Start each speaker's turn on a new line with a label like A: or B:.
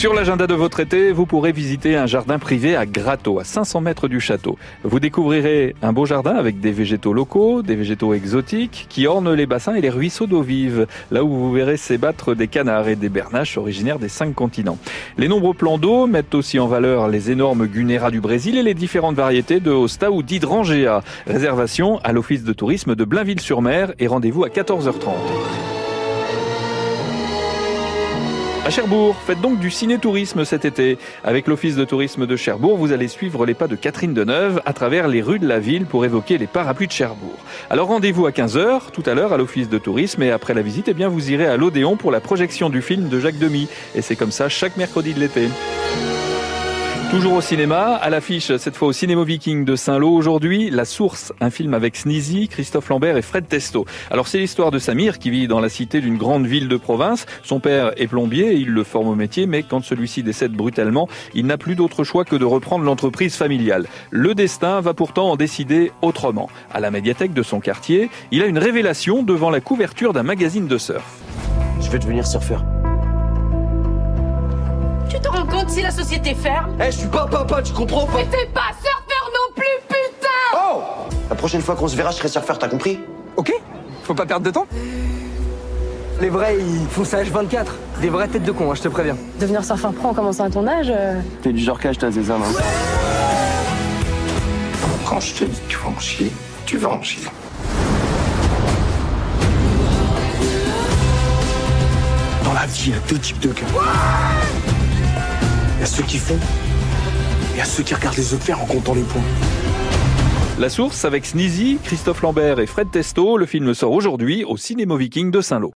A: Sur l'agenda de votre été, vous pourrez visiter un jardin privé à Grato, à 500 mètres du château. Vous découvrirez un beau jardin avec des végétaux locaux, des végétaux exotiques qui ornent les bassins et les ruisseaux d'eau vive, là où vous verrez s'ébattre des canards et des bernaches originaires des cinq continents. Les nombreux plans d'eau mettent aussi en valeur les énormes gunéras du Brésil et les différentes variétés de hosta ou d'hydrangea. Réservation à l'office de tourisme de Blainville-sur-Mer et rendez-vous à 14h30. À Cherbourg, faites donc du ciné-tourisme cet été. Avec l'Office de tourisme de Cherbourg, vous allez suivre les pas de Catherine Deneuve à travers les rues de la ville pour évoquer les parapluies de Cherbourg. Alors rendez-vous à 15h tout à l'heure à l'Office de tourisme et après la visite, eh bien, vous irez à l'Odéon pour la projection du film de Jacques Demy. Et c'est comme ça chaque mercredi de l'été. Toujours au cinéma, à l'affiche, cette fois au Cinéma Viking de Saint-Lô aujourd'hui, La Source, un film avec Sneezy, Christophe Lambert et Fred Testo. Alors c'est l'histoire de Samir qui vit dans la cité d'une grande ville de province. Son père est plombier et il le forme au métier, mais quand celui-ci décède brutalement, il n'a plus d'autre choix que de reprendre l'entreprise familiale. Le destin va pourtant en décider autrement. À la médiathèque de son quartier, il a une révélation devant la couverture d'un magazine de surf.
B: Je vais devenir surfeur.
C: Compte si la société ferme
B: Eh, je suis pas papa, tu comprends pas
C: Mais t'es pas surfeur non plus, putain
B: Oh La prochaine fois qu'on se verra, je serai surfeur, t'as compris?
D: Ok, faut pas perdre de temps. Les vrais, ils font ça H24. Des vraies têtes de con, hein, je te préviens.
E: Devenir surfeur pro en commençant à ton âge, euh,
B: T'es du genre cache ta zézin, non?
F: Quand je te dis que tu vas en chier, tu vas en chier. Dans la vie, il y a deux types de gars. Il y ceux qui font, et a ceux qui regardent les autres faire en comptant les points.
A: La Source avec Sneezy, Christophe Lambert et Fred Testo. Le film sort aujourd'hui au Cinéma Viking de Saint-Lô.